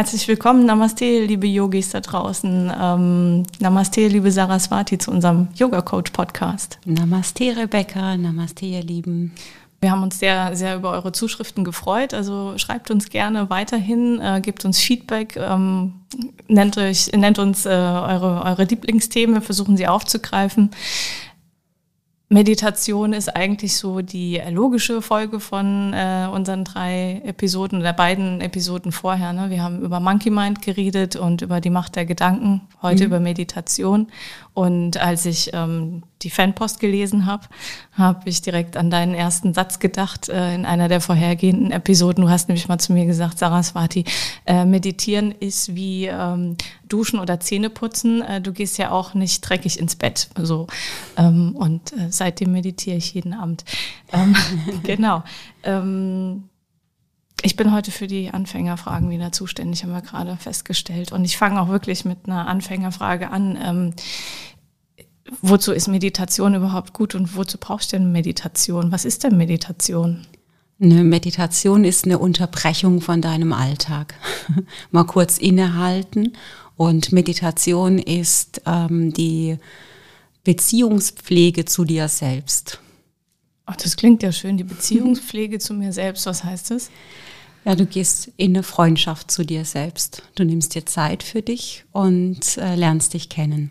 Herzlich willkommen, Namaste, liebe Yogis da draußen. Ähm, Namaste, liebe Saraswati, zu unserem Yoga Coach Podcast. Namaste, Rebecca. Namaste, ihr Lieben. Wir haben uns sehr, sehr über eure Zuschriften gefreut. Also schreibt uns gerne weiterhin, äh, gebt uns Feedback, ähm, nennt, euch, nennt uns äh, eure, eure Lieblingsthemen, wir versuchen sie aufzugreifen. Meditation ist eigentlich so die logische Folge von äh, unseren drei Episoden oder beiden Episoden vorher. Ne? Wir haben über Monkey Mind geredet und über die Macht der Gedanken, heute mhm. über Meditation. Und als ich ähm, die Fanpost gelesen habe, habe ich direkt an deinen ersten Satz gedacht äh, in einer der vorhergehenden Episoden. Du hast nämlich mal zu mir gesagt, Saraswati, äh, meditieren ist wie ähm, Duschen oder Zähneputzen. Äh, du gehst ja auch nicht dreckig ins Bett. So. Ähm, und äh, seitdem meditiere ich jeden Abend. Ähm, genau. Ähm, ich bin heute für die Anfängerfragen wieder zuständig, haben wir gerade festgestellt. Und ich fange auch wirklich mit einer Anfängerfrage an. Wozu ist Meditation überhaupt gut und wozu brauchst du denn Meditation? Was ist denn Meditation? Eine Meditation ist eine Unterbrechung von deinem Alltag. Mal kurz innehalten. Und Meditation ist ähm, die Beziehungspflege zu dir selbst. Ach, das klingt ja schön, die Beziehungspflege zu mir selbst. Was heißt das? Ja, du gehst in eine Freundschaft zu dir selbst. Du nimmst dir Zeit für dich und äh, lernst dich kennen.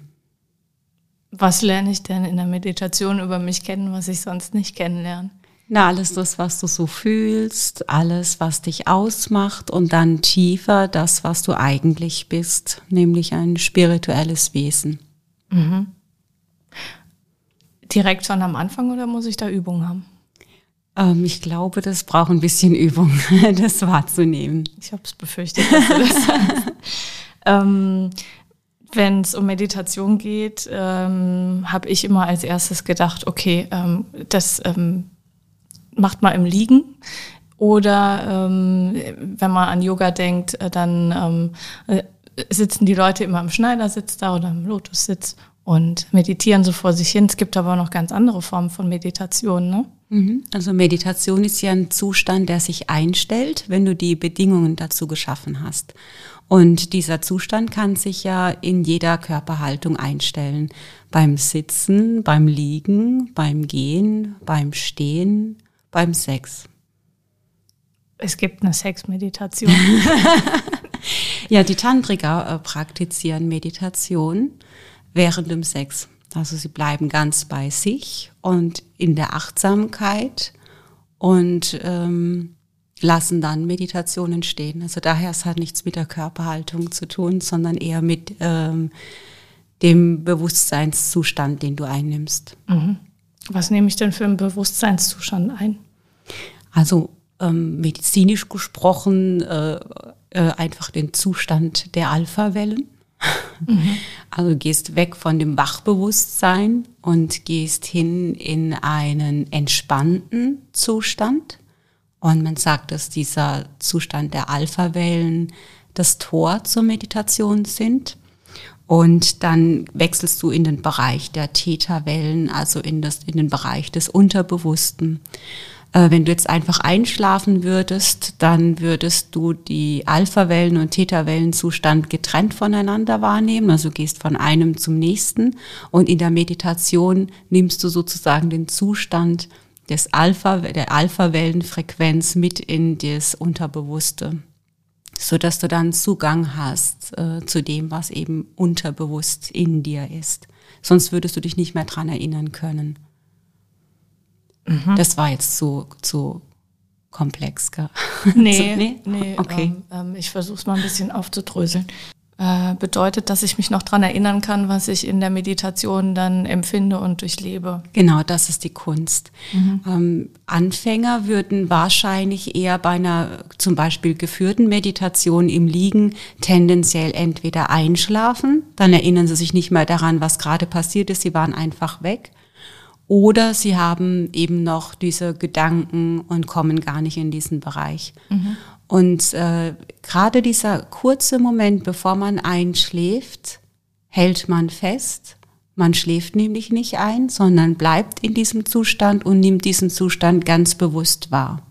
Was lerne ich denn in der Meditation über mich kennen, was ich sonst nicht kennenlerne? Na, alles das, was du so fühlst, alles, was dich ausmacht und dann tiefer das, was du eigentlich bist, nämlich ein spirituelles Wesen. Mhm. Direkt schon am Anfang oder muss ich da Übung haben? Ähm, ich glaube, das braucht ein bisschen Übung, das wahrzunehmen. Ich habe es befürchtet, dass du das sagst. ähm, wenn es um Meditation geht, ähm, habe ich immer als erstes gedacht, okay, ähm, das ähm, macht man im Liegen. Oder ähm, wenn man an Yoga denkt, äh, dann ähm, äh, sitzen die Leute immer im Schneidersitz da oder im Lotussitz und meditieren so vor sich hin. Es gibt aber noch ganz andere Formen von Meditation, ne? Mhm. Also Meditation ist ja ein Zustand, der sich einstellt, wenn du die Bedingungen dazu geschaffen hast. Und dieser Zustand kann sich ja in jeder Körperhaltung einstellen. Beim Sitzen, beim Liegen, beim Gehen, beim Stehen, beim Sex. Es gibt eine Sexmeditation. ja, die Tantriker äh, praktizieren Meditation während dem Sex. Also sie bleiben ganz bei sich und in der Achtsamkeit und ähm, lassen dann Meditation entstehen. Also daher es hat nichts mit der Körperhaltung zu tun, sondern eher mit ähm, dem Bewusstseinszustand, den du einnimmst. Mhm. Was nehme ich denn für einen Bewusstseinszustand ein? Also ähm, medizinisch gesprochen äh, äh, einfach den Zustand der Alpha-Wellen. Mhm. Also gehst weg von dem Wachbewusstsein und gehst hin in einen entspannten Zustand. Und man sagt, dass dieser Zustand der Alpha-Wellen das Tor zur Meditation sind. Und dann wechselst du in den Bereich der Theta-Wellen, also in, das, in den Bereich des Unterbewussten. Äh, wenn du jetzt einfach einschlafen würdest, dann würdest du die Alpha-Wellen- und Theta-Wellenzustand getrennt voneinander wahrnehmen. Also gehst von einem zum nächsten. Und in der Meditation nimmst du sozusagen den Zustand des Alpha, der Alpha-Wellenfrequenz mit in das Unterbewusste, so dass du dann Zugang hast äh, zu dem, was eben unterbewusst in dir ist. Sonst würdest du dich nicht mehr dran erinnern können. Mhm. Das war jetzt zu, zu komplex, gell? Nee, nee? nee okay. Ähm, ähm, ich versuche es mal ein bisschen aufzudröseln. Äh, bedeutet, dass ich mich noch dran erinnern kann, was ich in der Meditation dann empfinde und durchlebe. Genau, das ist die Kunst. Mhm. Ähm, Anfänger würden wahrscheinlich eher bei einer zum Beispiel geführten Meditation im Liegen tendenziell entweder einschlafen, dann erinnern sie sich nicht mehr daran, was gerade passiert ist, sie waren einfach weg. Oder sie haben eben noch diese Gedanken und kommen gar nicht in diesen Bereich. Mhm. Und äh, gerade dieser kurze Moment, bevor man einschläft, hält man fest. Man schläft nämlich nicht ein, sondern bleibt in diesem Zustand und nimmt diesen Zustand ganz bewusst wahr.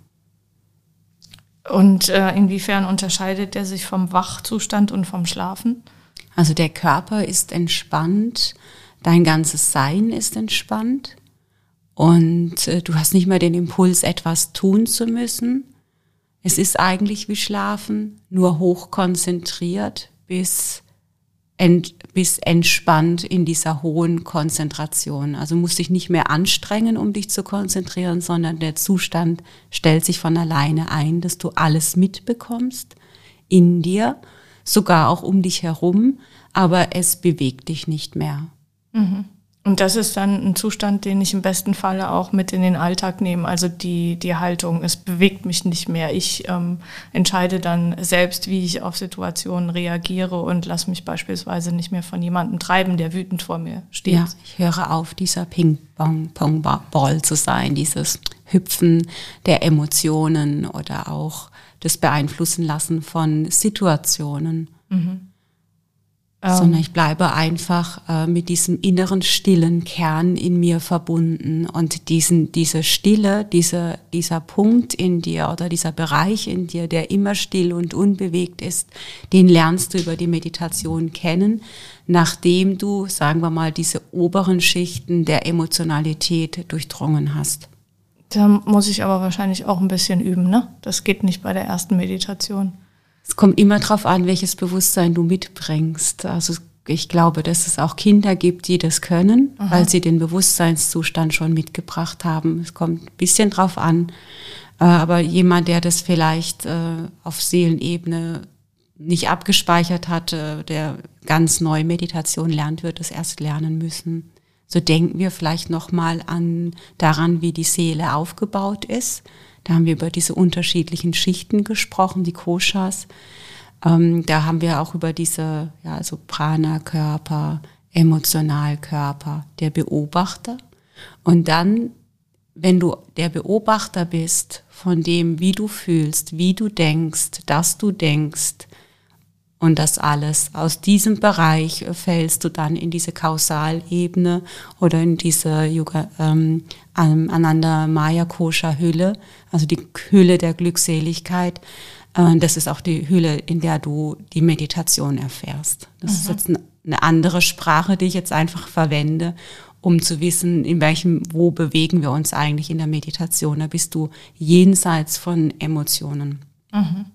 Und äh, inwiefern unterscheidet er sich vom Wachzustand und vom Schlafen? Also der Körper ist entspannt, dein ganzes Sein ist entspannt und äh, du hast nicht mehr den Impuls, etwas tun zu müssen, es ist eigentlich wie Schlafen, nur hochkonzentriert bis, ent, bis entspannt in dieser hohen Konzentration. Also musst dich nicht mehr anstrengen, um dich zu konzentrieren, sondern der Zustand stellt sich von alleine ein, dass du alles mitbekommst in dir, sogar auch um dich herum, aber es bewegt dich nicht mehr. Mhm. Und das ist dann ein Zustand, den ich im besten Falle auch mit in den Alltag nehme. Also die, die Haltung, es bewegt mich nicht mehr. Ich ähm, entscheide dann selbst, wie ich auf Situationen reagiere und lasse mich beispielsweise nicht mehr von jemandem treiben, der wütend vor mir steht. Ja, ich höre auf, dieser Ping-Pong-Ball zu sein, dieses Hüpfen der Emotionen oder auch das Beeinflussen lassen von Situationen. Mhm sondern ich bleibe einfach äh, mit diesem inneren stillen Kern in mir verbunden und diesen, diese Stille, diese, dieser Punkt in dir oder dieser Bereich in dir, der immer still und unbewegt ist, den lernst du über die Meditation kennen, nachdem du, sagen wir mal, diese oberen Schichten der Emotionalität durchdrungen hast. Da muss ich aber wahrscheinlich auch ein bisschen üben, ne? Das geht nicht bei der ersten Meditation. Es kommt immer darauf an, welches Bewusstsein du mitbringst. Also ich glaube, dass es auch Kinder gibt, die das können, Aha. weil sie den Bewusstseinszustand schon mitgebracht haben. Es kommt ein bisschen drauf an. Äh, aber jemand, der das vielleicht äh, auf Seelenebene nicht abgespeichert hat, der ganz neu Meditation lernt, wird es erst lernen müssen. So denken wir vielleicht noch mal an daran, wie die Seele aufgebaut ist. Da haben wir über diese unterschiedlichen Schichten gesprochen, die Koshas. Ähm, da haben wir auch über diese, ja, also Prana-Körper, Emotionalkörper, der Beobachter. Und dann, wenn du der Beobachter bist von dem, wie du fühlst, wie du denkst, dass du denkst, und das alles. Aus diesem Bereich fällst du dann in diese Kausalebene oder in diese Yoga, ähm, Ananda Maya Kosha Hülle, also die Hülle der Glückseligkeit. Äh, das ist auch die Hülle, in der du die Meditation erfährst. Das mhm. ist jetzt eine andere Sprache, die ich jetzt einfach verwende, um zu wissen, in welchem, wo bewegen wir uns eigentlich in der Meditation. Da bist du jenseits von Emotionen. Mhm.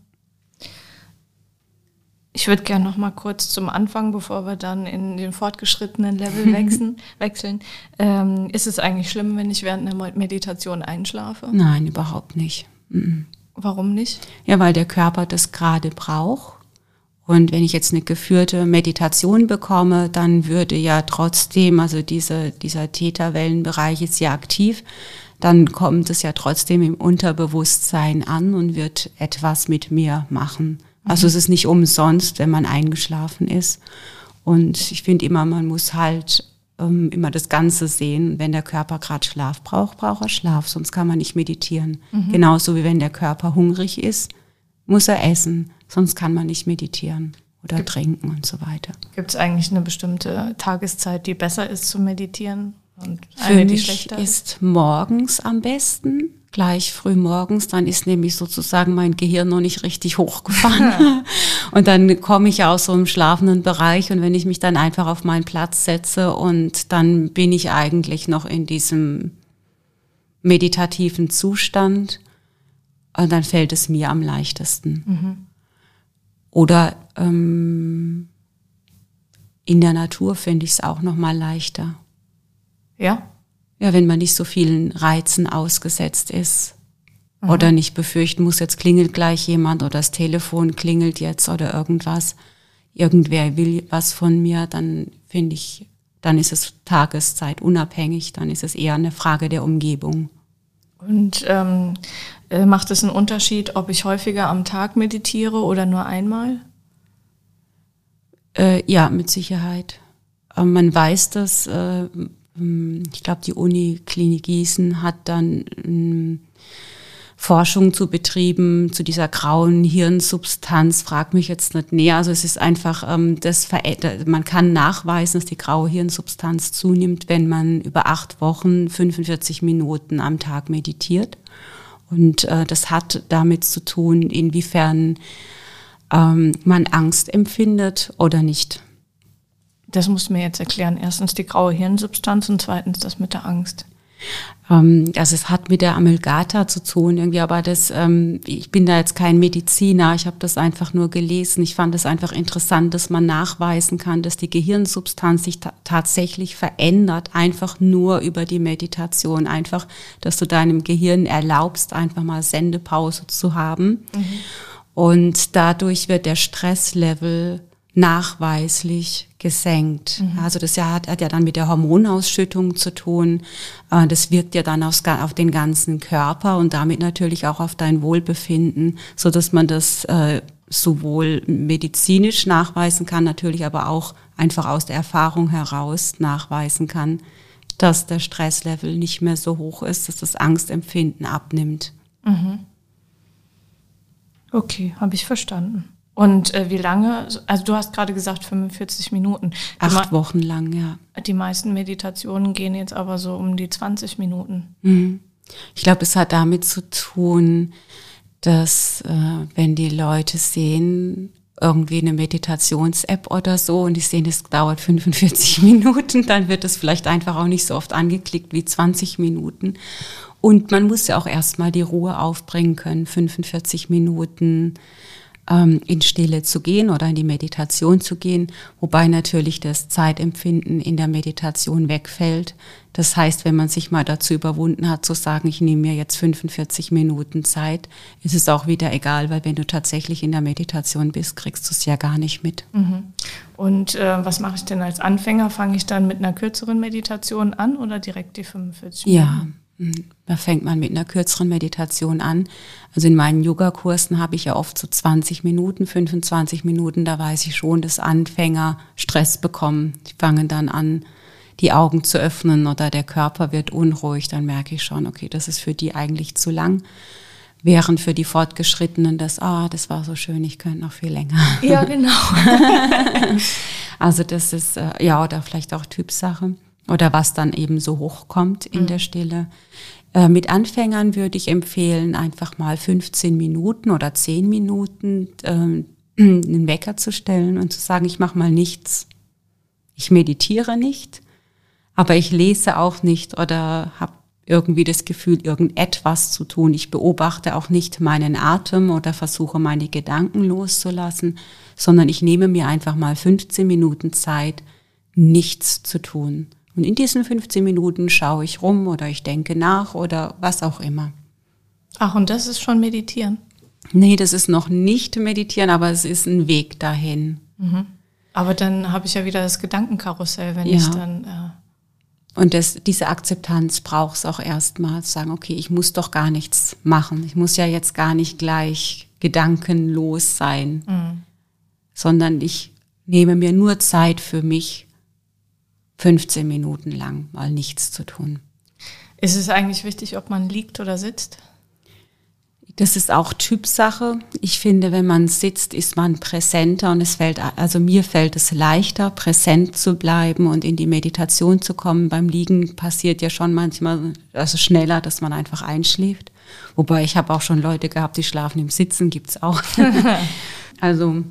Ich würde gerne noch mal kurz zum Anfang, bevor wir dann in den fortgeschrittenen Level wechseln. wechseln. Ähm, ist es eigentlich schlimm, wenn ich während einer Meditation einschlafe? Nein, überhaupt nicht. Mhm. Warum nicht? Ja, weil der Körper das gerade braucht. Und wenn ich jetzt eine geführte Meditation bekomme, dann würde ja trotzdem, also diese, dieser Täterwellenbereich ist ja aktiv, dann kommt es ja trotzdem im Unterbewusstsein an und wird etwas mit mir machen. Also es ist nicht umsonst, wenn man eingeschlafen ist. Und ich finde immer, man muss halt ähm, immer das Ganze sehen. Wenn der Körper gerade Schlaf braucht, braucht er Schlaf, sonst kann man nicht meditieren. Mhm. Genauso wie wenn der Körper hungrig ist, muss er essen, sonst kann man nicht meditieren oder Gibt, trinken und so weiter. Gibt es eigentlich eine bestimmte Tageszeit, die besser ist zu meditieren und eine, Für die schlechter ist? ist morgens am besten gleich früh morgens, dann ist nämlich sozusagen mein Gehirn noch nicht richtig hochgefahren. und dann komme ich aus so einem schlafenden Bereich und wenn ich mich dann einfach auf meinen Platz setze und dann bin ich eigentlich noch in diesem meditativen Zustand und dann fällt es mir am leichtesten. Mhm. Oder ähm, in der Natur finde ich es auch noch mal leichter. Ja. Ja, wenn man nicht so vielen Reizen ausgesetzt ist. Mhm. Oder nicht befürchten muss, jetzt klingelt gleich jemand oder das Telefon klingelt jetzt oder irgendwas. Irgendwer will was von mir, dann finde ich, dann ist es Tageszeit unabhängig, dann ist es eher eine Frage der Umgebung. Und ähm, äh, macht es einen Unterschied, ob ich häufiger am Tag meditiere oder nur einmal? Äh, ja, mit Sicherheit. Man weiß dass, äh, ich glaube, die Uniklinik Gießen hat dann äh, Forschung zu betrieben zu dieser grauen Hirnsubstanz. Frag mich jetzt nicht näher. Also es ist einfach, ähm, das man kann nachweisen, dass die graue Hirnsubstanz zunimmt, wenn man über acht Wochen 45 Minuten am Tag meditiert. Und äh, das hat damit zu tun, inwiefern ähm, man Angst empfindet oder nicht. Das musst du mir jetzt erklären. Erstens die graue Hirnsubstanz und zweitens das mit der Angst. Ähm, also es hat mit der Amalgata zu tun irgendwie, aber das, ähm, ich bin da jetzt kein Mediziner, ich habe das einfach nur gelesen. Ich fand es einfach interessant, dass man nachweisen kann, dass die Gehirnsubstanz sich ta tatsächlich verändert, einfach nur über die Meditation, einfach, dass du deinem Gehirn erlaubst, einfach mal Sendepause zu haben. Mhm. Und dadurch wird der Stresslevel nachweislich gesenkt. Mhm. Also das hat, hat, ja dann mit der Hormonausschüttung zu tun. Äh, das wirkt ja dann aufs, auf den ganzen Körper und damit natürlich auch auf dein Wohlbefinden, so dass man das äh, sowohl medizinisch nachweisen kann, natürlich aber auch einfach aus der Erfahrung heraus nachweisen kann, dass der Stresslevel nicht mehr so hoch ist, dass das Angstempfinden abnimmt. Mhm. Okay, habe ich verstanden. Und äh, wie lange? Also du hast gerade gesagt 45 Minuten. Acht Wochen lang, ja. Die meisten Meditationen gehen jetzt aber so um die 20 Minuten. Mhm. Ich glaube, es hat damit zu tun, dass äh, wenn die Leute sehen, irgendwie eine Meditations-App oder so und die sehen, es dauert 45 Minuten, dann wird es vielleicht einfach auch nicht so oft angeklickt wie 20 Minuten. Und man muss ja auch erstmal die Ruhe aufbringen können, 45 Minuten ähm, in Stille zu gehen oder in die Meditation zu gehen, wobei natürlich das Zeitempfinden in der Meditation wegfällt. Das heißt, wenn man sich mal dazu überwunden hat, zu sagen, ich nehme mir jetzt 45 Minuten Zeit, ist es auch wieder egal, weil wenn du tatsächlich in der Meditation bist, kriegst du es ja gar nicht mit. Mhm. Und äh, was mache ich denn als Anfänger? Fange ich dann mit einer kürzeren Meditation an oder direkt die 45 Minuten? Ja, da fängt man mit einer kürzeren Meditation an. Also in meinen Yogakursen habe ich ja oft so 20 Minuten, 25 Minuten. Da weiß ich schon, dass Anfänger Stress bekommen. Die fangen dann an, die Augen zu öffnen oder der Körper wird unruhig. Dann merke ich schon, okay, das ist für die eigentlich zu lang. Während für die Fortgeschrittenen das, ah, das war so schön, ich könnte noch viel länger. Ja, genau. also das ist, äh, ja, oder vielleicht auch Typsache oder was dann eben so hochkommt in mhm. der Stille. Äh, mit Anfängern würde ich empfehlen, einfach mal 15 Minuten oder 10 Minuten äh, einen Wecker zu stellen und zu sagen, ich mache mal nichts. Ich meditiere nicht, aber ich lese auch nicht oder habe irgendwie das Gefühl, irgendetwas zu tun. Ich beobachte auch nicht meinen Atem oder versuche meine Gedanken loszulassen, sondern ich nehme mir einfach mal 15 Minuten Zeit, nichts zu tun. Und in diesen 15 Minuten schaue ich rum oder ich denke nach oder was auch immer. Ach, und das ist schon Meditieren? Nee, das ist noch nicht Meditieren, aber es ist ein Weg dahin. Mhm. Aber dann habe ich ja wieder das Gedankenkarussell, wenn ja. ich dann. Äh und das, diese Akzeptanz braucht es auch erstmal, zu sagen, okay, ich muss doch gar nichts machen. Ich muss ja jetzt gar nicht gleich gedankenlos sein, mhm. sondern ich nehme mir nur Zeit für mich 15 Minuten lang mal nichts zu tun. Ist es eigentlich wichtig, ob man liegt oder sitzt? Das ist auch Typsache. Ich finde, wenn man sitzt, ist man präsenter und es fällt, also mir fällt es leichter, präsent zu bleiben und in die Meditation zu kommen. Beim Liegen passiert ja schon manchmal, also schneller, dass man einfach einschläft. Wobei ich habe auch schon Leute gehabt, die schlafen im Sitzen, gibt's auch. also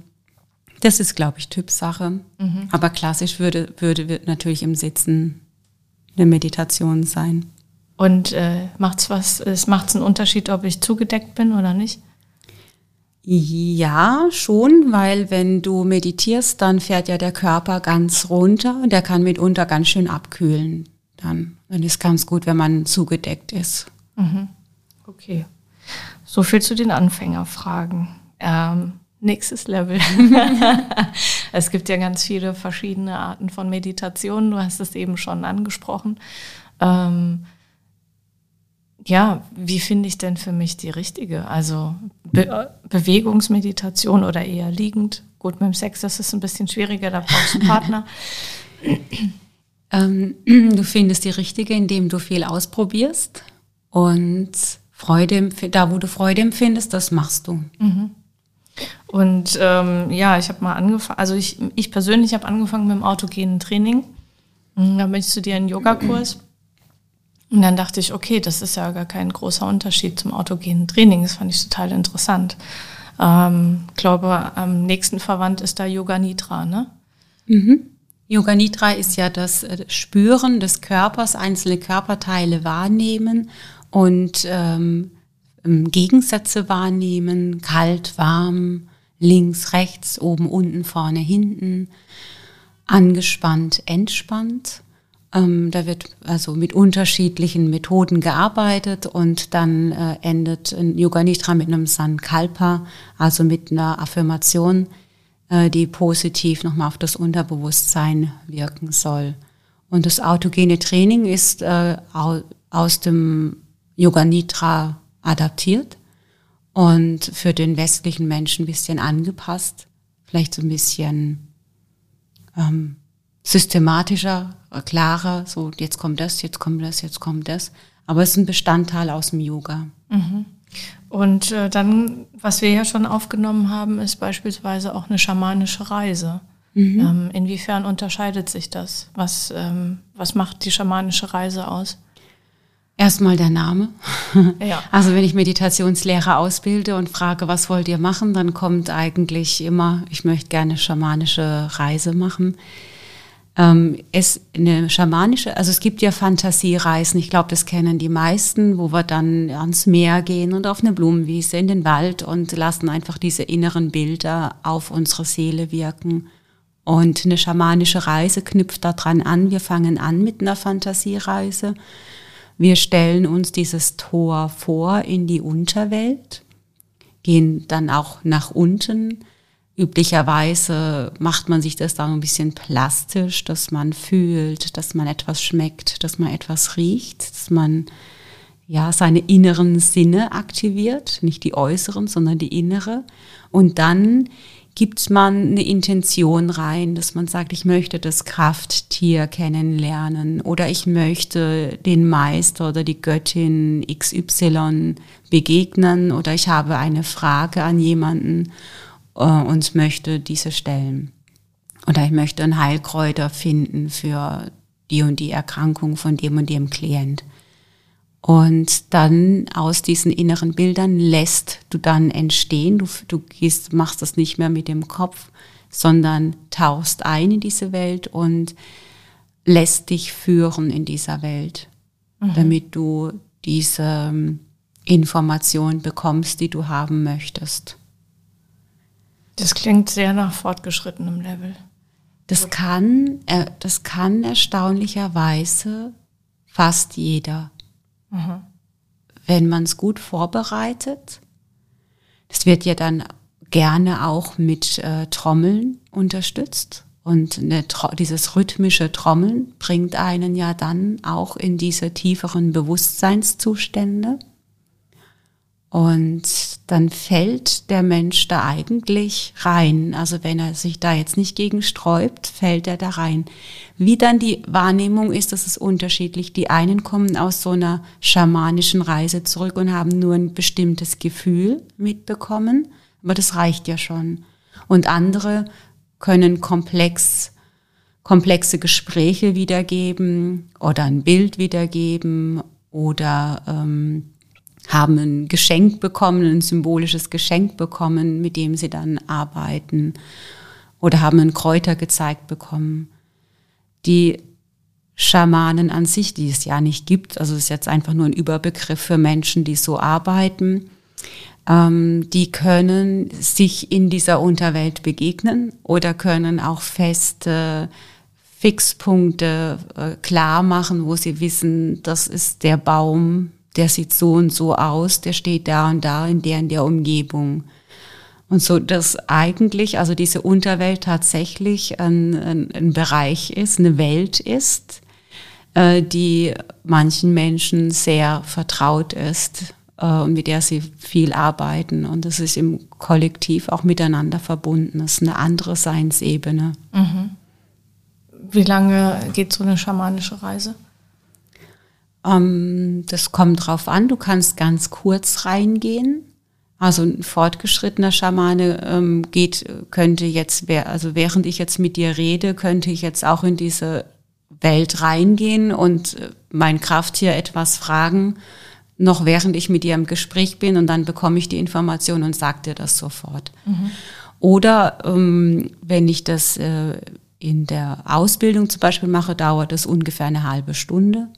das ist, glaube ich, Typsache. Mhm. Aber klassisch würde, würde, natürlich im Sitzen eine Meditation sein. Und äh, macht's was, es macht einen Unterschied, ob ich zugedeckt bin oder nicht? Ja, schon, weil wenn du meditierst, dann fährt ja der Körper ganz runter und der kann mitunter ganz schön abkühlen. dann. Dann ist ganz gut, wenn man zugedeckt ist. Mhm. Okay. So viel zu den Anfängerfragen. Ähm, nächstes Level. es gibt ja ganz viele verschiedene Arten von Meditation. Du hast es eben schon angesprochen. Ähm, ja, wie finde ich denn für mich die richtige? Also Be Bewegungsmeditation oder eher liegend? Gut, mit dem Sex, das ist ein bisschen schwieriger, da brauchst du einen Partner. ähm, du findest die richtige, indem du viel ausprobierst und Freude, da wo du Freude empfindest, das machst du. Mhm. Und ähm, ja, ich habe mal angefangen, also ich, ich persönlich habe angefangen mit dem autogenen Training. Da bin ich zu dir in Yogakurs. Und dann dachte ich, okay, das ist ja gar kein großer Unterschied zum autogenen Training. Das fand ich total interessant. Ähm, glaube, am nächsten verwandt ist da Yoga Nidra, ne? Mhm. Yoga Nidra ist ja das äh, Spüren des Körpers, einzelne Körperteile wahrnehmen und ähm, Gegensätze wahrnehmen, kalt, warm, links, rechts, oben, unten, vorne, hinten, angespannt, entspannt. Ähm, da wird also mit unterschiedlichen Methoden gearbeitet und dann äh, endet Yoga Nidra mit einem Sankalpa, also mit einer Affirmation, äh, die positiv nochmal auf das Unterbewusstsein wirken soll. Und das autogene Training ist äh, aus dem Yoga Nidra adaptiert und für den westlichen Menschen ein bisschen angepasst, vielleicht so ein bisschen ähm, systematischer, klarer, so jetzt kommt das, jetzt kommt das, jetzt kommt das. Aber es ist ein Bestandteil aus dem Yoga. Mhm. Und äh, dann, was wir ja schon aufgenommen haben, ist beispielsweise auch eine schamanische Reise. Mhm. Ähm, inwiefern unterscheidet sich das? Was, ähm, was macht die schamanische Reise aus? Erstmal der Name. Ja. Also wenn ich Meditationslehrer ausbilde und frage, was wollt ihr machen, dann kommt eigentlich immer, ich möchte gerne schamanische Reise machen ähm, es eine schamanische, also es gibt ja Fantasiereisen, ich glaube, das kennen die meisten, wo wir dann ans Meer gehen und auf eine Blumenwiese in den Wald und lassen einfach diese inneren Bilder auf unsere Seele wirken. Und eine schamanische Reise knüpft daran an. Wir fangen an mit einer Fantasiereise. Wir stellen uns dieses Tor vor in die Unterwelt, gehen dann auch nach unten Üblicherweise macht man sich das dann ein bisschen plastisch, dass man fühlt, dass man etwas schmeckt, dass man etwas riecht, dass man ja seine inneren Sinne aktiviert, nicht die äußeren, sondern die innere. Und dann gibt man eine Intention rein, dass man sagt, ich möchte das Krafttier kennenlernen oder ich möchte den Meister oder die Göttin XY begegnen oder ich habe eine Frage an jemanden äh, und möchte diese stellen. Oder ich möchte ein Heilkräuter finden für die und die Erkrankung von dem und dem Klient. Und dann aus diesen inneren Bildern lässt du dann entstehen. Du, du gehst, machst das nicht mehr mit dem Kopf, sondern tauchst ein in diese Welt und lässt dich führen in dieser Welt, mhm. damit du diese ähm, Information bekommst, die du haben möchtest. Das klingt sehr nach fortgeschrittenem Level. Das kann, äh, das kann erstaunlicherweise fast jeder. Mhm. Wenn man es gut vorbereitet. Das wird ja dann gerne auch mit äh, Trommeln unterstützt. Und eine, dieses rhythmische Trommeln bringt einen ja dann auch in diese tieferen Bewusstseinszustände. Und dann fällt der Mensch da eigentlich rein. Also wenn er sich da jetzt nicht gegen sträubt, fällt er da rein. Wie dann die Wahrnehmung ist, das ist unterschiedlich. Die einen kommen aus so einer schamanischen Reise zurück und haben nur ein bestimmtes Gefühl mitbekommen, aber das reicht ja schon. Und andere können komplex, komplexe Gespräche wiedergeben oder ein Bild wiedergeben oder ähm, haben ein Geschenk bekommen, ein symbolisches Geschenk bekommen, mit dem sie dann arbeiten oder haben einen Kräuter gezeigt bekommen. Die Schamanen an sich, die es ja nicht gibt, also es ist jetzt einfach nur ein Überbegriff für Menschen, die so arbeiten, ähm, die können sich in dieser Unterwelt begegnen oder können auch feste Fixpunkte äh, klar machen, wo sie wissen, das ist der Baum, der sieht so und so aus, der steht da und da in der in der Umgebung. Und so, dass eigentlich, also diese Unterwelt tatsächlich ein, ein, ein Bereich ist, eine Welt ist, äh, die manchen Menschen sehr vertraut ist äh, und mit der sie viel arbeiten. Und das ist im Kollektiv auch miteinander verbunden. Das ist eine andere Seinsebene. Mhm. Wie lange geht so eine schamanische Reise? Ähm, das kommt drauf an. Du kannst ganz kurz reingehen. Also ein fortgeschrittener Schamane ähm, geht, könnte jetzt, also während ich jetzt mit dir rede, könnte ich jetzt auch in diese Welt reingehen und äh, mein Krafttier etwas fragen, noch während ich mit dir im Gespräch bin und dann bekomme ich die Information und sage dir das sofort. Mhm. Oder ähm, wenn ich das äh, in der Ausbildung zum Beispiel mache, dauert das ungefähr eine halbe Stunde.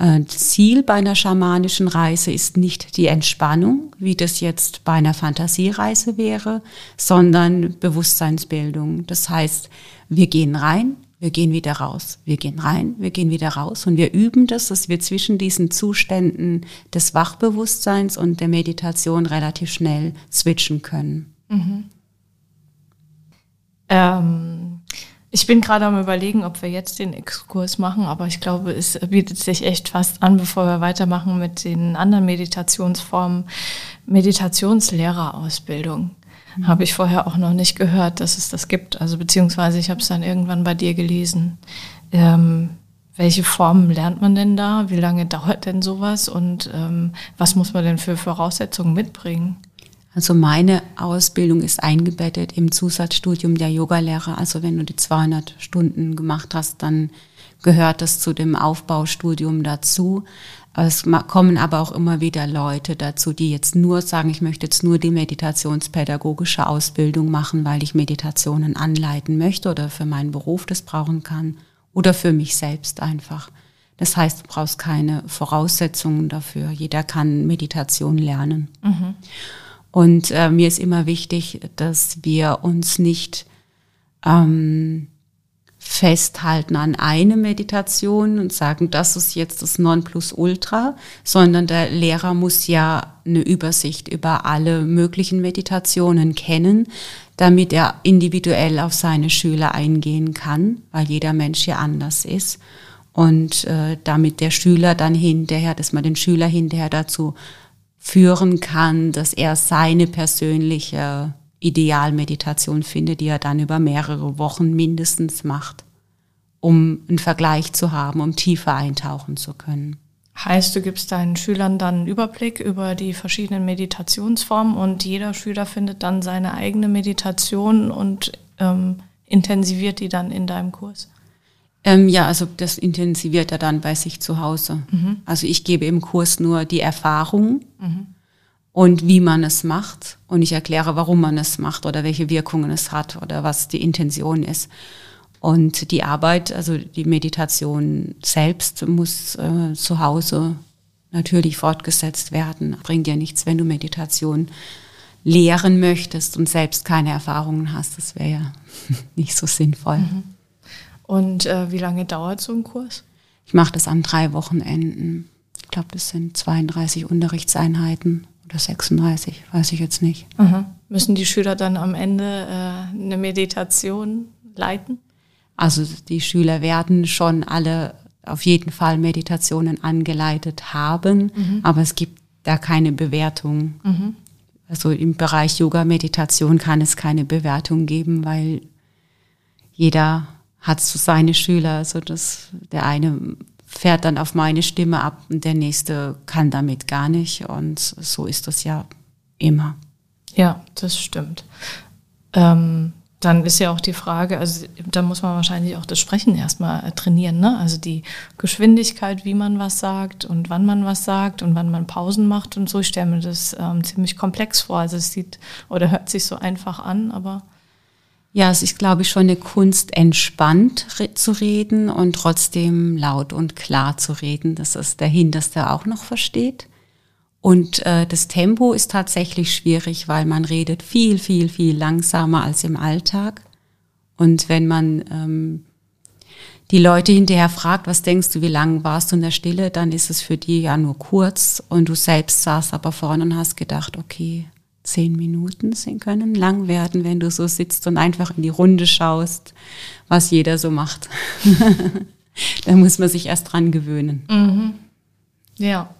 Äh, Ziel bei einer schamanischen Reise ist nicht die Entspannung, wie das jetzt bei einer Fantasiereise wäre, sondern Bewusstseinsbildung. Das heißt, wir gehen rein, wir gehen wieder raus, wir gehen rein, wir gehen wieder raus und wir üben das, dass wir zwischen diesen Zuständen des Wachbewusstseins und der Meditation relativ schnell switchen können. Mhm. Ähm ich bin gerade am überlegen, ob wir jetzt den Exkurs machen, aber ich glaube, es bietet sich echt fast an, bevor wir weitermachen mit den anderen Meditationsformen. Meditationslehrerausbildung. Mhm. Habe ich vorher auch noch nicht gehört, dass es das gibt. Also beziehungsweise ich habe es dann irgendwann bei dir gelesen. Ähm, welche Formen lernt man denn da? Wie lange dauert denn sowas? Und ähm, was muss man denn für Voraussetzungen mitbringen? Also meine Ausbildung ist eingebettet im Zusatzstudium der Yogalehrer. Also wenn du die 200 Stunden gemacht hast, dann gehört das zu dem Aufbaustudium dazu. Es kommen aber auch immer wieder Leute dazu, die jetzt nur sagen, ich möchte jetzt nur die meditationspädagogische Ausbildung machen, weil ich Meditationen anleiten möchte oder für meinen Beruf das brauchen kann oder für mich selbst einfach. Das heißt, du brauchst keine Voraussetzungen dafür. Jeder kann Meditation lernen. Mhm. Und äh, mir ist immer wichtig, dass wir uns nicht ähm, festhalten an eine Meditation und sagen, das ist jetzt das Nonplusultra, sondern der Lehrer muss ja eine Übersicht über alle möglichen Meditationen kennen, damit er individuell auf seine Schüler eingehen kann, weil jeder Mensch ja anders ist. Und äh, damit der Schüler dann hinterher, dass man den Schüler hinterher dazu führen kann, dass er seine persönliche Idealmeditation findet, die er dann über mehrere Wochen mindestens macht, um einen Vergleich zu haben, um tiefer eintauchen zu können. Heißt, du gibst deinen Schülern dann einen Überblick über die verschiedenen Meditationsformen und jeder Schüler findet dann seine eigene Meditation und ähm, intensiviert die dann in deinem Kurs? Ähm, ja, also das intensiviert er dann bei sich zu Hause. Mhm. Also ich gebe im Kurs nur die Erfahrung mhm. und wie man es macht und ich erkläre, warum man es macht oder welche Wirkungen es hat oder was die Intention ist. Und die Arbeit, also die Meditation selbst muss äh, zu Hause natürlich fortgesetzt werden. Bringt dir nichts, wenn du Meditation lehren möchtest und selbst keine Erfahrungen hast. Das wäre ja nicht so sinnvoll. Mhm. Und äh, wie lange dauert so ein Kurs? Ich mache das an drei Wochenenden. Ich glaube, das sind 32 Unterrichtseinheiten oder 36, weiß ich jetzt nicht. Mhm. Müssen die Schüler dann am Ende äh, eine Meditation leiten? Also die Schüler werden schon alle auf jeden Fall Meditationen angeleitet haben, mhm. aber es gibt da keine Bewertung. Mhm. Also im Bereich Yoga-Meditation kann es keine Bewertung geben, weil jeder hat so seine Schüler. Also das, der eine fährt dann auf meine Stimme ab und der nächste kann damit gar nicht. Und so ist das ja immer. Ja, das stimmt. Ähm, dann ist ja auch die Frage, also da muss man wahrscheinlich auch das Sprechen erstmal trainieren, ne? Also die Geschwindigkeit, wie man was sagt und wann man was sagt und wann man Pausen macht und so. Ich stelle mir das ähm, ziemlich komplex vor. Also es sieht oder hört sich so einfach an, aber ja, es ist, glaube ich, schon eine Kunst, entspannt zu reden und trotzdem laut und klar zu reden, dass es der Hinterste auch noch versteht. Und äh, das Tempo ist tatsächlich schwierig, weil man redet viel, viel, viel langsamer als im Alltag. Und wenn man ähm, die Leute hinterher fragt, was denkst du, wie lange warst du in der Stille, dann ist es für die ja nur kurz und du selbst saßt aber vorne und hast gedacht, okay, zehn Minuten können lang werden, wenn du so sitzt und einfach in die Runde schaust, was jeder so macht. da muss man sich erst dran gewöhnen. Mhm. Ja.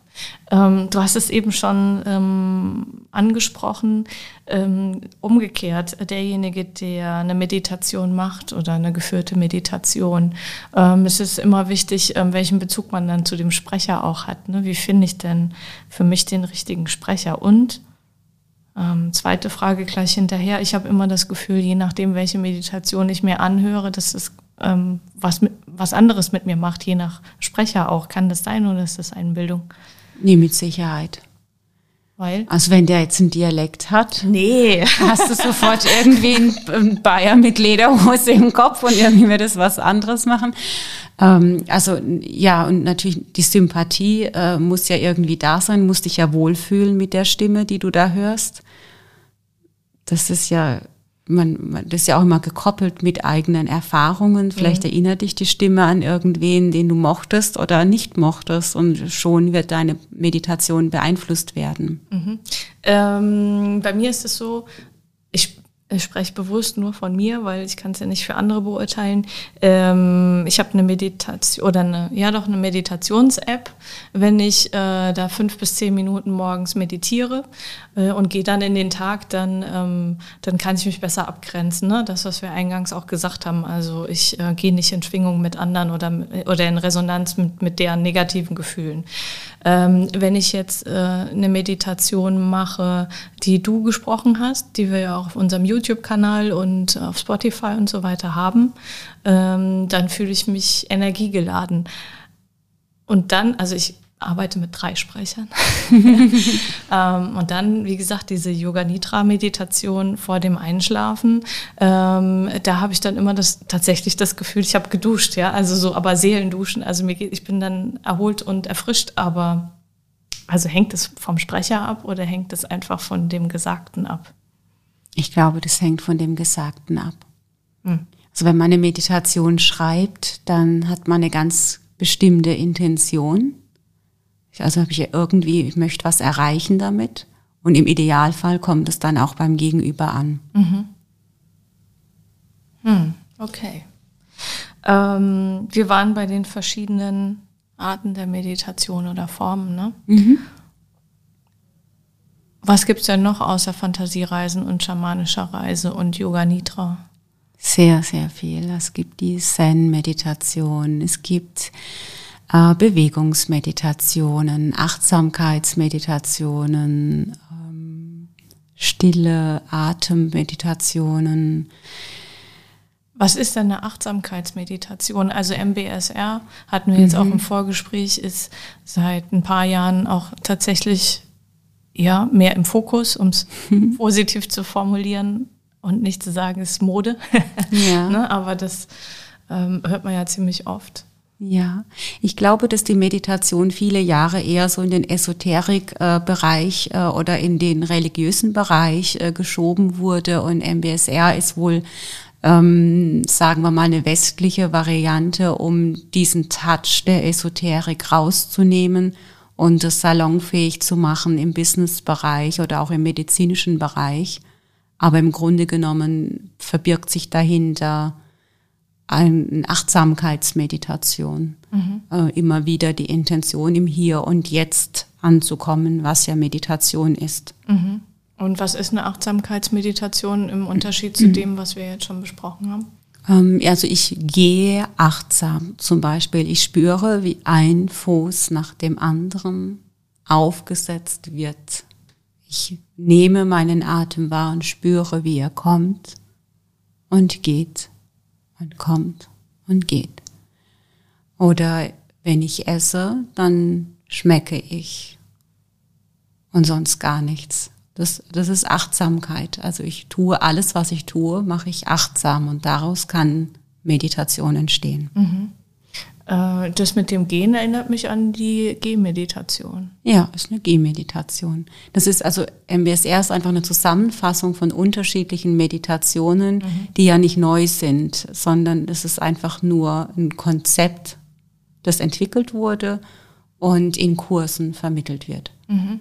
Ähm, du hast es eben schon ähm, angesprochen. Ähm, umgekehrt, derjenige, der eine Meditation macht oder eine geführte Meditation, ähm, es ist immer wichtig, ähm, welchen Bezug man dann zu dem Sprecher auch hat. Ne? Wie finde ich denn für mich den richtigen Sprecher? Und ähm, zweite Frage gleich hinterher. Ich habe immer das Gefühl, je nachdem, welche Meditation ich mir anhöre, dass es ähm, was, mit, was anderes mit mir macht, je nach Sprecher auch. Kann das sein oder ist das Einbildung? Nee, mit Sicherheit. Weil? Also wenn der jetzt einen Dialekt hat, nee. hast du sofort irgendwie einen Bayer mit Lederhose im Kopf und irgendwie wird das was anderes machen. Ähm, also ja, und natürlich die Sympathie äh, muss ja irgendwie da sein, musst dich ja wohlfühlen mit der Stimme, die du da hörst. Das ist ja man, man, das ist ja auch immer gekoppelt mit eigenen Erfahrungen. Vielleicht mhm. erinnert dich die Stimme an irgendwen, den du mochtest oder nicht mochtest und schon wird deine Meditation beeinflusst werden. Mhm. Ähm, bei mir ist es so, ich ich spreche bewusst nur von mir, weil ich kann es ja nicht für andere beurteilen. Ähm, ich habe eine Meditation oder eine, ja doch eine Meditations-App, wenn ich äh, da fünf bis zehn Minuten morgens meditiere äh, und gehe dann in den Tag, dann, ähm, dann kann ich mich besser abgrenzen. Ne? Das, was wir eingangs auch gesagt haben. Also ich äh, gehe nicht in Schwingung mit anderen oder, oder in Resonanz mit, mit deren negativen Gefühlen. Ähm, wenn ich jetzt äh, eine Meditation mache, die du gesprochen hast, die wir ja auch auf unserem YouTube-Kanal und auf Spotify und so weiter haben, ähm, dann fühle ich mich energiegeladen. Und dann, also ich arbeite mit drei Sprechern. ähm, und dann, wie gesagt, diese Yoga Nidra Meditation vor dem Einschlafen. Ähm, da habe ich dann immer das tatsächlich das Gefühl, ich habe geduscht, ja, also so, aber Seelenduschen. Also mir geht, ich bin dann erholt und erfrischt, aber also hängt es vom Sprecher ab oder hängt es einfach von dem Gesagten ab? Ich glaube, das hängt von dem Gesagten ab. Hm. Also wenn man eine Meditation schreibt, dann hat man eine ganz bestimmte Intention also habe ich ja irgendwie, ich möchte was erreichen damit. Und im Idealfall kommt es dann auch beim Gegenüber an. Mhm. Hm, okay. Ähm, wir waren bei den verschiedenen Arten der Meditation oder Formen, ne? Mhm. Was gibt es denn noch außer Fantasiereisen und schamanischer Reise und Yoga Nidra? Sehr, sehr viel. Es gibt die Zen-Meditation, es gibt äh, Bewegungsmeditationen, Achtsamkeitsmeditationen, ähm, stille Atemmeditationen. Was ist denn eine Achtsamkeitsmeditation? Also MBSR hatten wir jetzt mhm. auch im Vorgespräch, ist seit ein paar Jahren auch tatsächlich ja mehr im Fokus, um es positiv zu formulieren und nicht zu sagen, es ist Mode. Ja. ne? Aber das ähm, hört man ja ziemlich oft. Ja, ich glaube, dass die Meditation viele Jahre eher so in den Esoterik-Bereich äh, oder in den religiösen Bereich äh, geschoben wurde und MBSR ist wohl, ähm, sagen wir mal, eine westliche Variante, um diesen Touch der Esoterik rauszunehmen und das salonfähig zu machen im Business-Bereich oder auch im medizinischen Bereich. Aber im Grunde genommen verbirgt sich dahinter eine Achtsamkeitsmeditation. Mhm. Äh, immer wieder die Intention im Hier und Jetzt anzukommen, was ja Meditation ist. Mhm. Und was ist eine Achtsamkeitsmeditation im Unterschied zu dem, was wir jetzt schon besprochen haben? Ähm, also ich gehe achtsam. Zum Beispiel, ich spüre, wie ein Fuß nach dem anderen aufgesetzt wird. Ich nehme meinen Atem wahr und spüre, wie er kommt und geht und kommt und geht. Oder wenn ich esse, dann schmecke ich und sonst gar nichts. Das, das ist Achtsamkeit. Also ich tue alles, was ich tue, mache ich achtsam und daraus kann Meditation entstehen. Mhm. Äh, das mit dem Gehen erinnert mich an die Gehmeditation. Ja, ist eine Gehmeditation. Das ist also MBSR ist einfach eine Zusammenfassung von unterschiedlichen Meditationen, mhm. die ja nicht neu sind, sondern es ist einfach nur ein Konzept, das entwickelt wurde und in Kursen vermittelt wird. Mhm.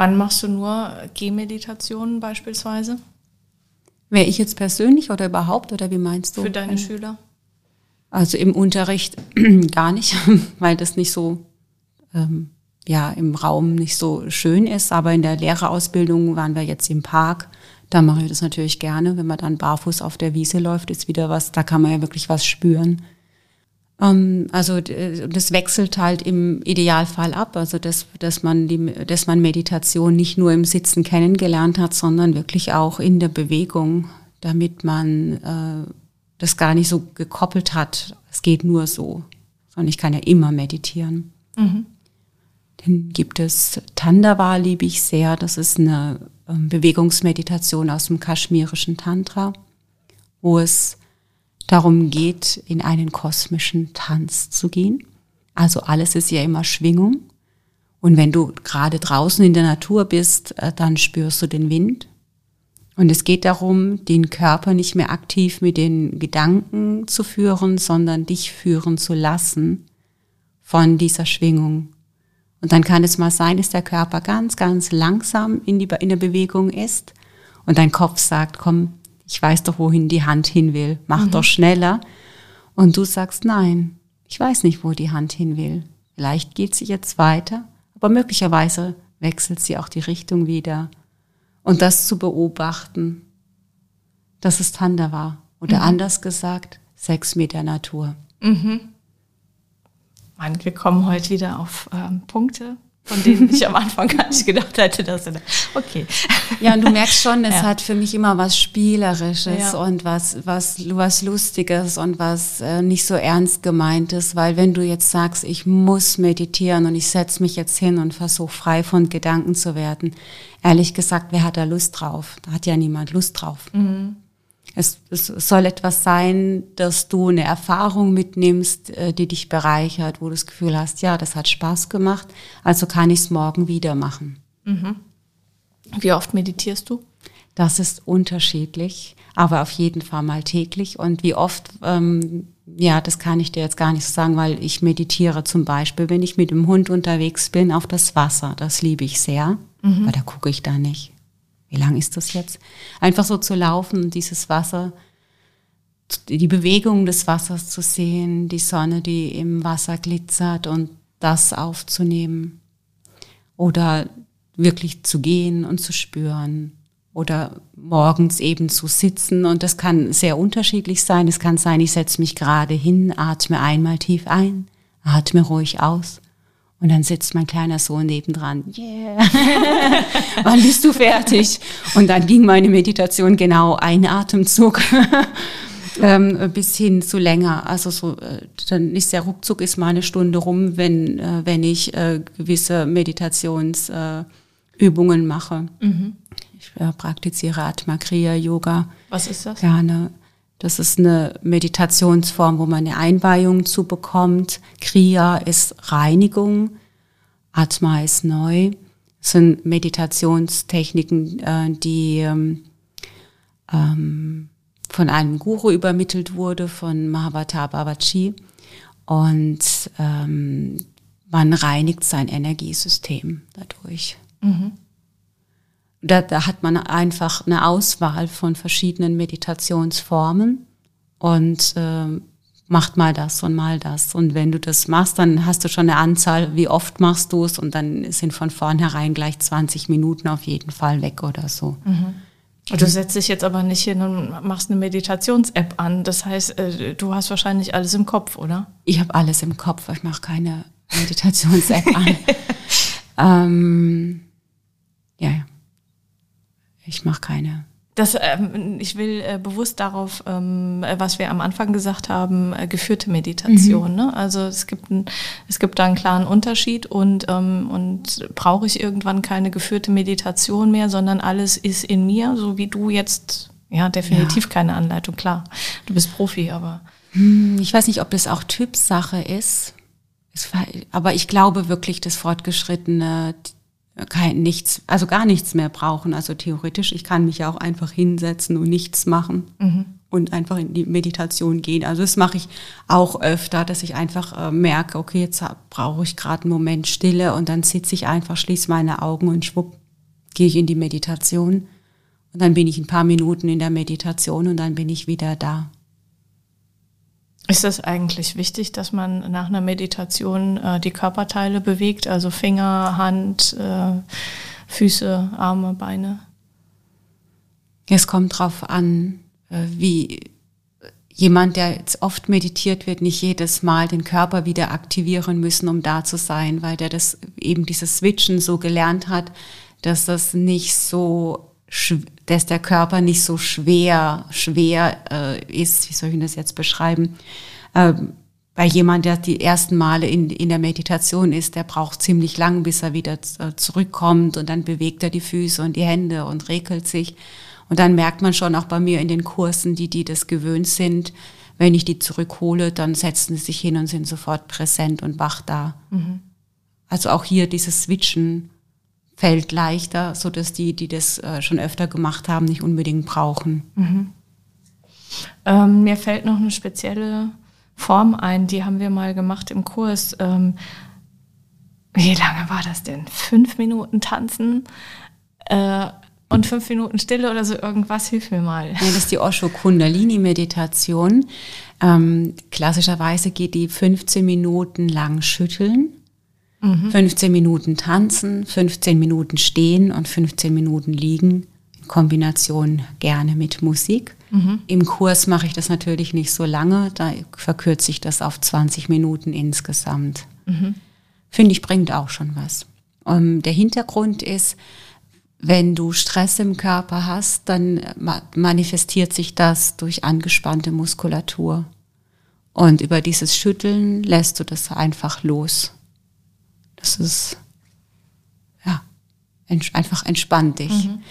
Wann machst du nur Gehmeditationen beispielsweise? Wäre ich jetzt persönlich oder überhaupt oder wie meinst du? Für deine Schüler? Also im Unterricht gar nicht, weil das nicht so ähm, ja im Raum nicht so schön ist. Aber in der Lehrerausbildung waren wir jetzt im Park. Da mache ich das natürlich gerne, wenn man dann barfuß auf der Wiese läuft, ist wieder was. Da kann man ja wirklich was spüren. Ähm, also das wechselt halt im Idealfall ab, also dass, dass, man die, dass man Meditation nicht nur im Sitzen kennengelernt hat, sondern wirklich auch in der Bewegung, damit man äh, das gar nicht so gekoppelt hat. Es geht nur so, sondern ich kann ja immer meditieren. Mhm. Dann gibt es Tandava, liebe ich sehr. Das ist eine ähm, Bewegungsmeditation aus dem kaschmirischen Tantra, wo es darum geht, in einen kosmischen Tanz zu gehen. Also alles ist ja immer Schwingung. Und wenn du gerade draußen in der Natur bist, äh, dann spürst du den Wind. Und es geht darum, den Körper nicht mehr aktiv mit den Gedanken zu führen, sondern dich führen zu lassen von dieser Schwingung. Und dann kann es mal sein, dass der Körper ganz, ganz langsam in, die, in der Bewegung ist und dein Kopf sagt, komm, ich weiß doch, wohin die Hand hin will, mach mhm. doch schneller. Und du sagst, nein, ich weiß nicht, wo die Hand hin will. Vielleicht geht sie jetzt weiter, aber möglicherweise wechselt sie auch die Richtung wieder. Und das zu beobachten, das ist Tandava. Oder mhm. anders gesagt, Sex mit der Natur. Mhm. Wir kommen heute wieder auf ähm, Punkte, von denen ich am Anfang gar nicht gedacht hätte, dass er okay. Ja, und du merkst schon, es ja. hat für mich immer was Spielerisches ja. und was, was, was Lustiges und was äh, nicht so ernst gemeintes, weil wenn du jetzt sagst, ich muss meditieren und ich setze mich jetzt hin und versuche frei von Gedanken zu werden, ehrlich gesagt, wer hat da Lust drauf? Da hat ja niemand Lust drauf. Mhm. Es, es soll etwas sein, dass du eine Erfahrung mitnimmst, äh, die dich bereichert, wo du das Gefühl hast, ja, das hat Spaß gemacht, also kann ich es morgen wieder machen. Mhm. Wie oft meditierst du? Das ist unterschiedlich, aber auf jeden Fall mal täglich. Und wie oft, ähm, ja, das kann ich dir jetzt gar nicht so sagen, weil ich meditiere zum Beispiel, wenn ich mit dem Hund unterwegs bin, auf das Wasser. Das liebe ich sehr, mhm. aber da gucke ich da nicht wie lang ist das jetzt? Einfach so zu laufen, dieses Wasser, die Bewegung des Wassers zu sehen, die Sonne, die im Wasser glitzert und das aufzunehmen. Oder wirklich zu gehen und zu spüren. Oder morgens eben zu sitzen. Und das kann sehr unterschiedlich sein. Es kann sein, ich setze mich gerade hin, atme einmal tief ein, atme ruhig aus und dann sitzt mein kleiner Sohn nebendran. Yeah. Wann bist du fertig? Und dann ging meine Meditation genau ein Atemzug ähm, bis hin zu länger. Also so, äh, dann ist der ruckzuck ist mal eine Stunde rum, wenn, äh, wenn ich äh, gewisse Meditationsübungen äh, mache. Mhm. Ich äh, praktiziere Atma Kriya Yoga. Was ist das? Gerne. Das ist eine Meditationsform, wo man eine Einweihung zu bekommt. Kriya ist Reinigung, Atma ist neu. Das sind Meditationstechniken, äh, die ähm, ähm, von einem Guru übermittelt wurde, von Mahavata Babaji. Und ähm, man reinigt sein Energiesystem dadurch. Mhm. Da, da hat man einfach eine Auswahl von verschiedenen Meditationsformen und äh, macht mal das und mal das. Und wenn du das machst, dann hast du schon eine Anzahl, wie oft machst du es und dann sind von vornherein gleich 20 Minuten auf jeden Fall weg oder so. Mhm. Du setzt dich jetzt aber nicht hin und machst eine Meditations-App an. Das heißt, äh, du hast wahrscheinlich alles im Kopf, oder? Ich habe alles im Kopf. Ich mache keine Meditations-App an. ähm, ja, ich mache keine. Das, ähm, ich will äh, bewusst darauf, ähm, was wir am Anfang gesagt haben, äh, geführte Meditation. Mhm. Ne? Also es gibt, ein, es gibt da einen klaren Unterschied und, ähm, und brauche ich irgendwann keine geführte Meditation mehr, sondern alles ist in mir, so wie du jetzt, ja, definitiv ja. keine Anleitung, klar. Du bist Profi, aber. Hm, ich weiß nicht, ob das auch Typsache ist. War, aber ich glaube wirklich, dass Fortgeschrittene kein nichts, also gar nichts mehr brauchen. Also theoretisch, ich kann mich ja auch einfach hinsetzen und nichts machen mhm. und einfach in die Meditation gehen. Also das mache ich auch öfter, dass ich einfach äh, merke, okay, jetzt brauche ich gerade einen Moment Stille und dann sitze ich einfach, schließe meine Augen und schwupp, gehe ich in die Meditation. Und dann bin ich ein paar Minuten in der Meditation und dann bin ich wieder da. Ist es eigentlich wichtig, dass man nach einer Meditation äh, die Körperteile bewegt, also Finger, Hand, äh, Füße, Arme, Beine? Es kommt drauf an, äh, wie jemand, der jetzt oft meditiert wird, nicht jedes Mal den Körper wieder aktivieren müssen, um da zu sein, weil der das eben dieses Switchen so gelernt hat, dass das nicht so dass der Körper nicht so schwer, schwer äh, ist, wie soll ich das jetzt beschreiben? Ähm, bei jemand, der die ersten Male in, in der Meditation ist, der braucht ziemlich lang, bis er wieder äh, zurückkommt und dann bewegt er die Füße und die Hände und regelt sich. Und dann merkt man schon auch bei mir in den Kursen, die, die das gewöhnt sind, wenn ich die zurückhole, dann setzen sie sich hin und sind sofort präsent und wach da. Mhm. Also auch hier dieses Switchen fällt leichter, so dass die, die das äh, schon öfter gemacht haben, nicht unbedingt brauchen. Mhm. Ähm, mir fällt noch eine spezielle Form ein, die haben wir mal gemacht im Kurs. Ähm, wie lange war das denn? Fünf Minuten tanzen äh, und fünf Minuten Stille oder so irgendwas, hilf mir mal. Ja, das ist die Osho Kundalini Meditation. Ähm, klassischerweise geht die 15 Minuten lang schütteln 15 Minuten tanzen, 15 Minuten stehen und 15 Minuten liegen. In Kombination gerne mit Musik. Mhm. Im Kurs mache ich das natürlich nicht so lange, da verkürze ich das auf 20 Minuten insgesamt. Mhm. Finde ich, bringt auch schon was. Um, ähm, der Hintergrund ist, wenn du Stress im Körper hast, dann manifestiert sich das durch angespannte Muskulatur. Und über dieses Schütteln lässt du das einfach los. Das ist, ja, einfach entspannt dich. Mhm.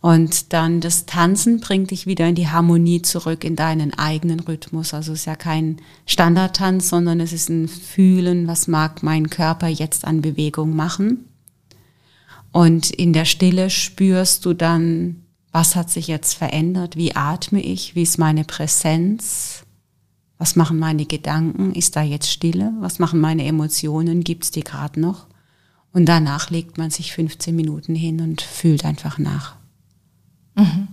Und dann das Tanzen bringt dich wieder in die Harmonie zurück, in deinen eigenen Rhythmus. Also es ist ja kein Standardtanz, sondern es ist ein Fühlen, was mag mein Körper jetzt an Bewegung machen. Und in der Stille spürst du dann, was hat sich jetzt verändert, wie atme ich, wie ist meine Präsenz, was machen meine Gedanken? Ist da jetzt Stille? Was machen meine Emotionen? Gibt es die gerade noch? Und danach legt man sich 15 Minuten hin und fühlt einfach nach. Mhm.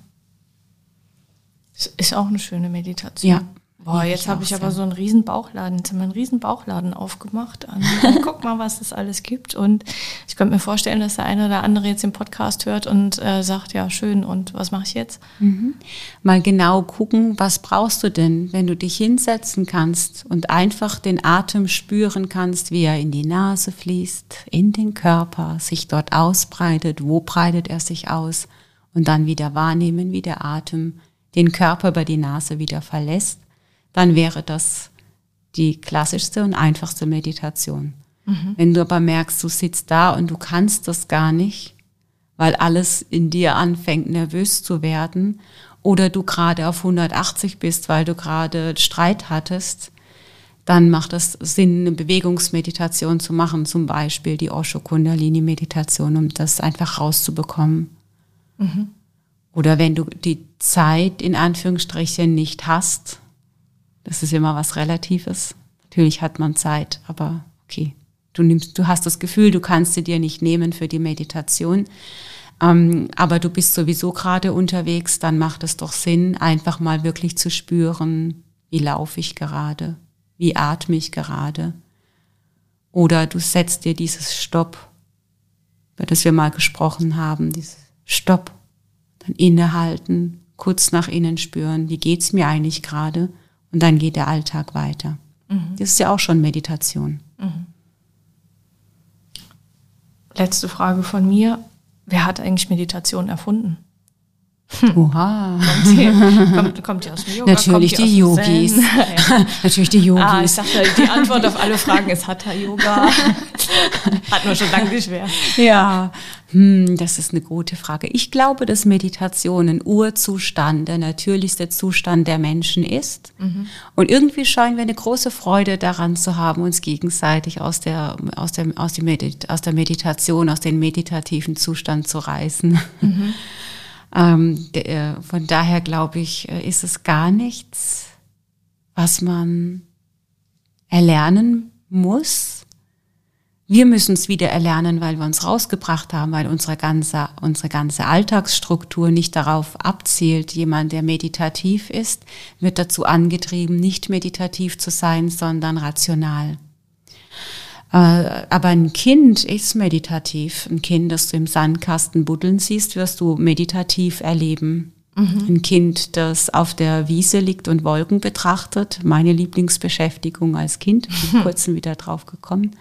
Das ist auch eine schöne Meditation. Ja. Boah, jetzt habe ich aber so einen riesen Bauchladen, jetzt haben wir einen riesen Bauchladen aufgemacht. Und guck mal, was es alles gibt. Und ich könnte mir vorstellen, dass der eine oder andere jetzt den Podcast hört und äh, sagt, ja, schön, und was mache ich jetzt? Mhm. Mal genau gucken, was brauchst du denn, wenn du dich hinsetzen kannst und einfach den Atem spüren kannst, wie er in die Nase fließt, in den Körper, sich dort ausbreitet, wo breitet er sich aus und dann wieder wahrnehmen, wie der Atem den Körper über die Nase wieder verlässt dann wäre das die klassischste und einfachste Meditation. Mhm. Wenn du aber merkst, du sitzt da und du kannst das gar nicht, weil alles in dir anfängt nervös zu werden oder du gerade auf 180 bist, weil du gerade Streit hattest, dann macht es Sinn, eine Bewegungsmeditation zu machen, zum Beispiel die Osho Kundalini Meditation, um das einfach rauszubekommen. Mhm. Oder wenn du die Zeit in Anführungsstrichen nicht hast, das ist immer was Relatives. Natürlich hat man Zeit, aber okay. Du nimmst, du hast das Gefühl, du kannst sie dir nicht nehmen für die Meditation. Ähm, aber du bist sowieso gerade unterwegs, dann macht es doch Sinn, einfach mal wirklich zu spüren, wie laufe ich gerade, wie atme ich gerade. Oder du setzt dir dieses Stopp, über das wir mal gesprochen haben, dieses Stopp, dann innehalten, kurz nach innen spüren, wie geht's mir eigentlich gerade? Und dann geht der Alltag weiter. Mhm. Das ist ja auch schon Meditation. Mhm. Letzte Frage von mir. Wer hat eigentlich Meditation erfunden? Oha. Kommt, hier, kommt, kommt die aus dem Yoga? Natürlich die dem Yogis. Ja. Natürlich die Yogis. Ah, ich dachte, die Antwort auf alle Fragen ist Hatha Yoga. Hat nur schon lange geschwert. Ja, hm, das ist eine gute Frage. Ich glaube, dass Meditation ein Urzustand, der natürlichste Zustand der Menschen ist. Und irgendwie scheinen wir eine große Freude daran zu haben, uns gegenseitig aus der, aus der, aus der, Medit aus der Meditation, aus dem meditativen Zustand zu reißen. Ähm, der, von daher glaube ich, äh, ist es gar nichts, was man erlernen muss. Wir müssen es wieder erlernen, weil wir uns rausgebracht haben, weil unsere ganze, unsere ganze Alltagsstruktur nicht darauf abzielt. Jemand, der meditativ ist, wird dazu angetrieben, nicht meditativ zu sein, sondern rational. Äh, aber ein Kind ist meditativ. Ein Kind, das du im Sandkasten buddeln siehst, wirst du meditativ erleben. Ein Kind, das auf der Wiese liegt und Wolken betrachtet, meine Lieblingsbeschäftigung als Kind, bin vor kurzem wieder drauf gekommen,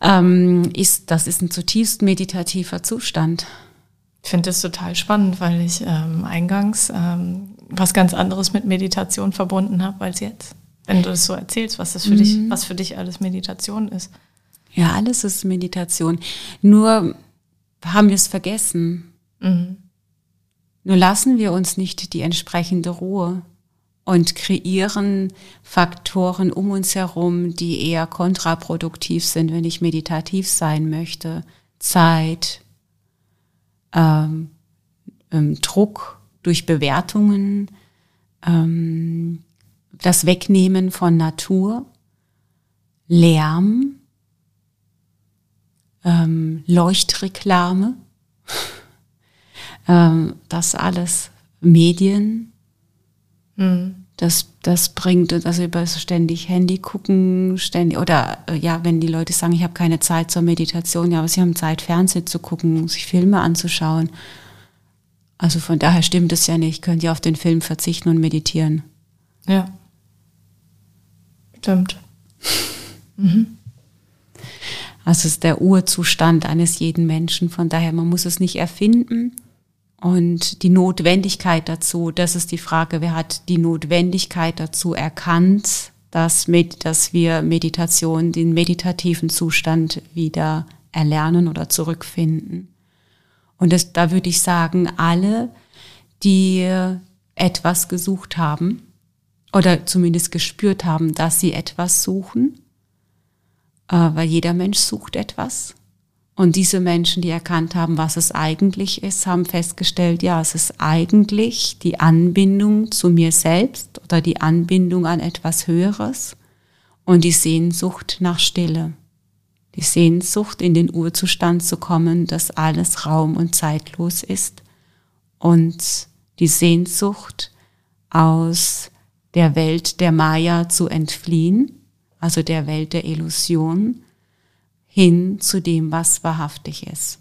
ähm, ist, das ist ein zutiefst meditativer Zustand. Ich finde das total spannend, weil ich ähm, eingangs ähm, was ganz anderes mit Meditation verbunden habe als jetzt. Wenn du das so erzählst, was das für dich, was für dich alles Meditation ist. Ja, alles ist Meditation. Nur haben wir es vergessen. Nur lassen wir uns nicht die entsprechende Ruhe und kreieren Faktoren um uns herum, die eher kontraproduktiv sind, wenn ich meditativ sein möchte. Zeit, ähm, ähm, Druck durch Bewertungen, ähm, das Wegnehmen von Natur, Lärm, ähm, Leuchtreklame, ähm, das alles, Medien, das, das bringt uns, also über ständig Handy gucken, ständig, oder äh, ja, wenn die Leute sagen, ich habe keine Zeit zur Meditation, ja, aber sie haben Zeit, Fernsehen zu gucken, sich Filme anzuschauen. Also von daher stimmt es ja nicht, könnt ihr auf den Film verzichten und meditieren. Ja. Stimmt. Also es ist der Urzustand eines jeden Menschen. Von daher, man muss es nicht erfinden. Und die Notwendigkeit dazu, das ist die Frage, wer hat die Notwendigkeit dazu erkannt, dass, mit, dass wir Meditation, den meditativen Zustand wieder erlernen oder zurückfinden. Und das, da würde ich sagen, alle, die etwas gesucht haben oder zumindest gespürt haben, dass sie etwas suchen, äh, weil jeder Mensch sucht etwas. Und diese Menschen, die erkannt haben, was es eigentlich ist, haben festgestellt, ja, es ist eigentlich die Anbindung zu mir selbst oder die Anbindung an etwas Höheres und die Sehnsucht nach Stille. Die Sehnsucht, in den Urzustand zu kommen, dass alles raum- und zeitlos ist und die Sehnsucht aus der Welt der Maya zu entfliehen, also der Welt der Illusion, hin zu dem, was wahrhaftig ist.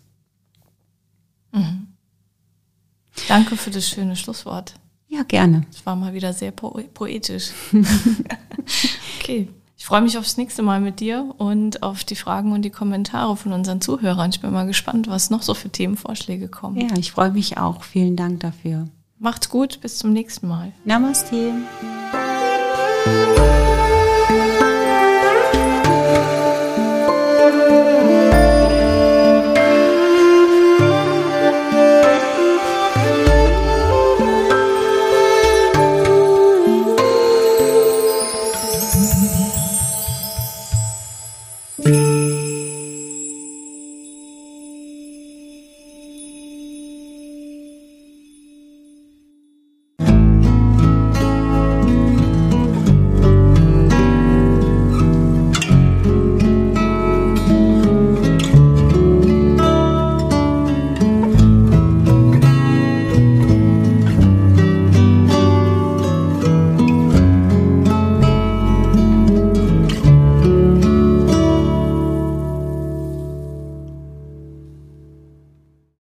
Danke für das schöne Schlusswort. Ja, gerne. Das war mal wieder sehr po poetisch. okay. Ich freue mich aufs nächste Mal mit dir und auf die Fragen und die Kommentare von unseren Zuhörern. Ich bin mal gespannt, was noch so für Themenvorschläge kommen. Ja, ich freue mich auch. Vielen Dank dafür. Macht's gut, bis zum nächsten Mal. Namaste. Música